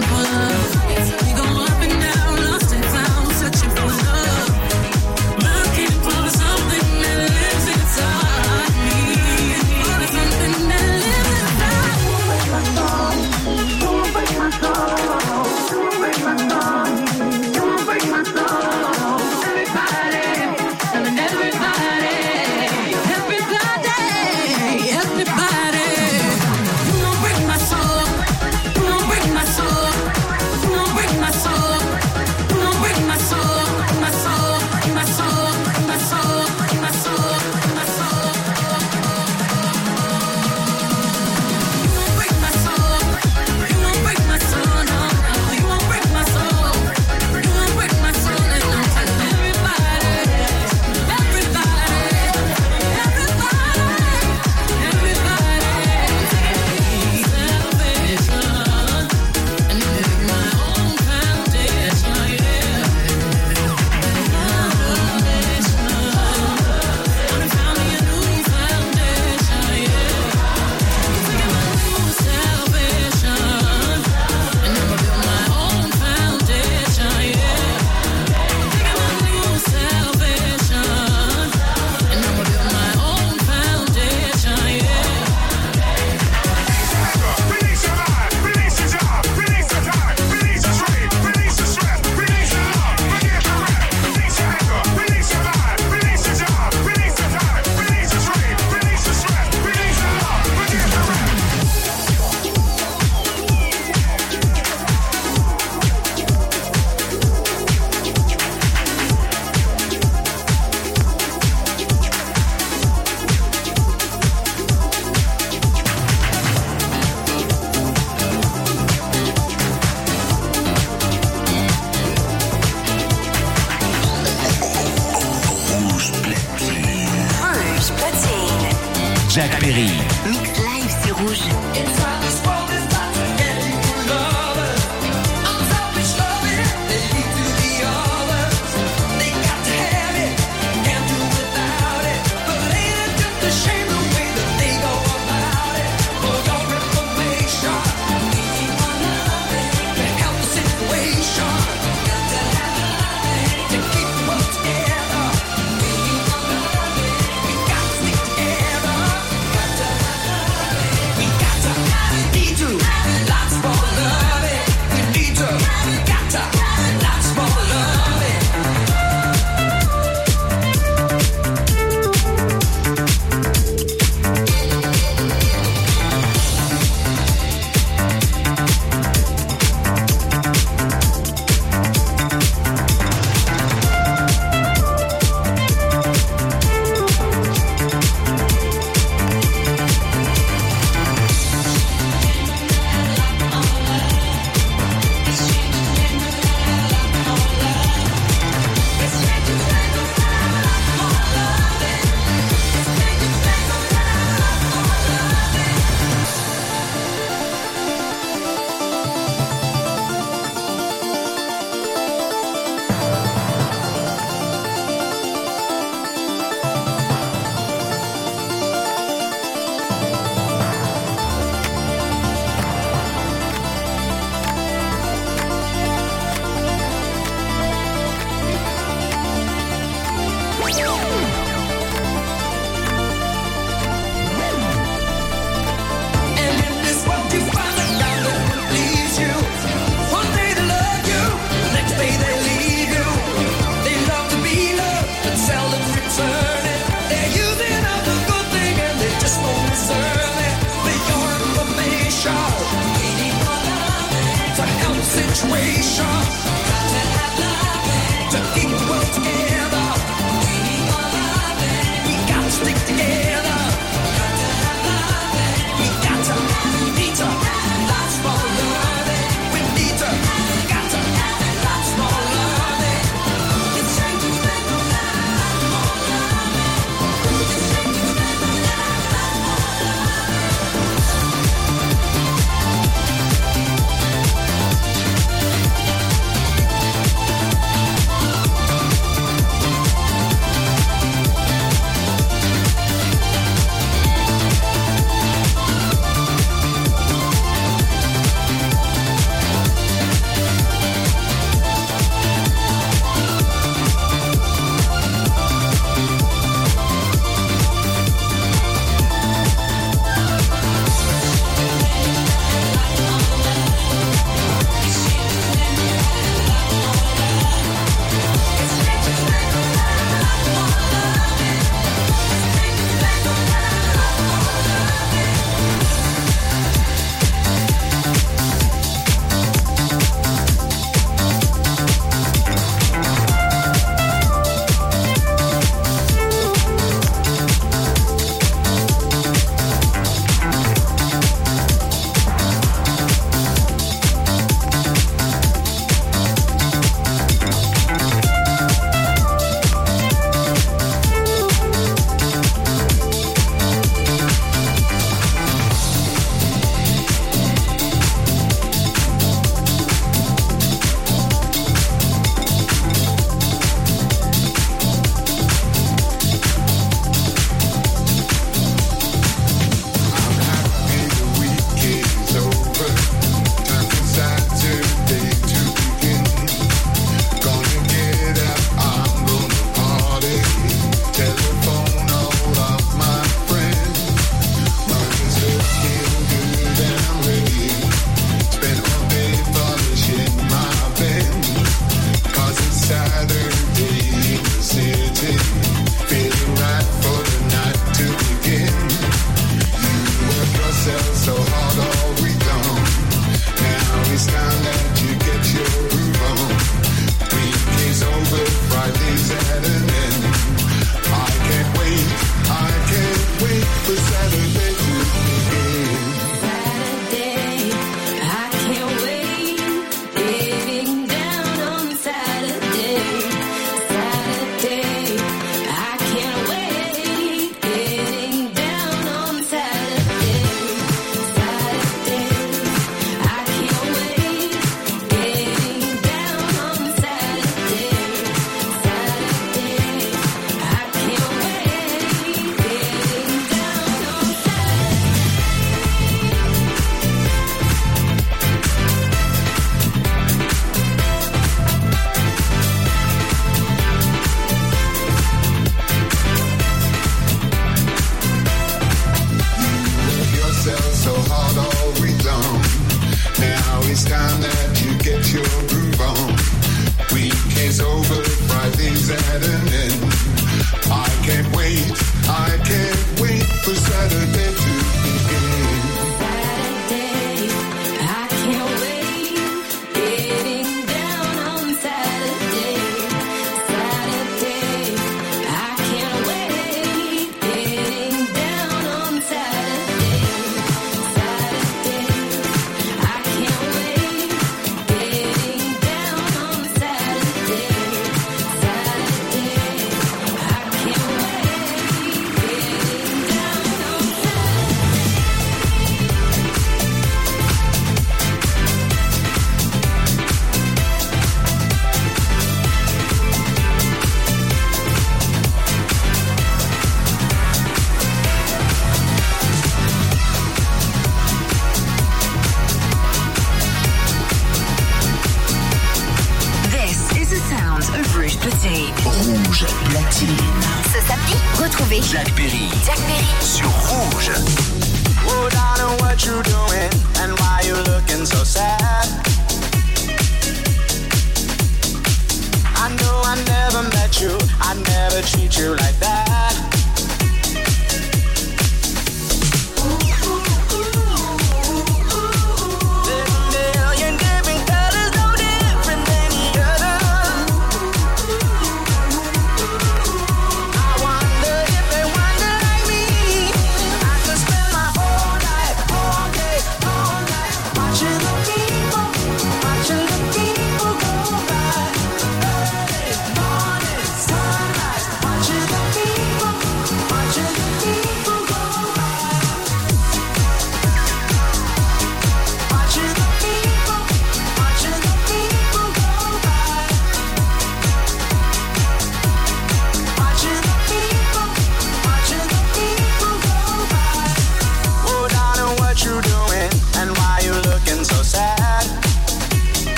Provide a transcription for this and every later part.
For love.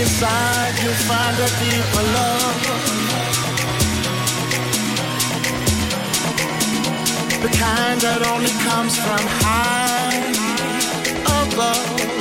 inside you'll find a deeper love. The kind that only comes from high above.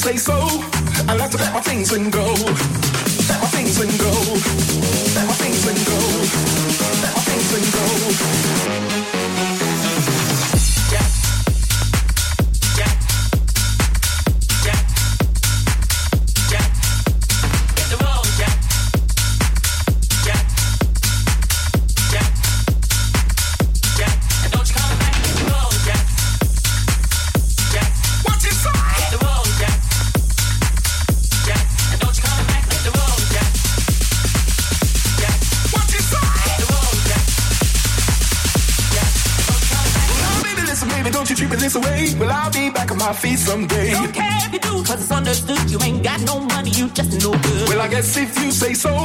say so. I like to pack my things and go. Pack my things and go. my feet someday. Don't care if you do, cause it's understood you ain't got no money, you just no good. Well, I guess if you say so.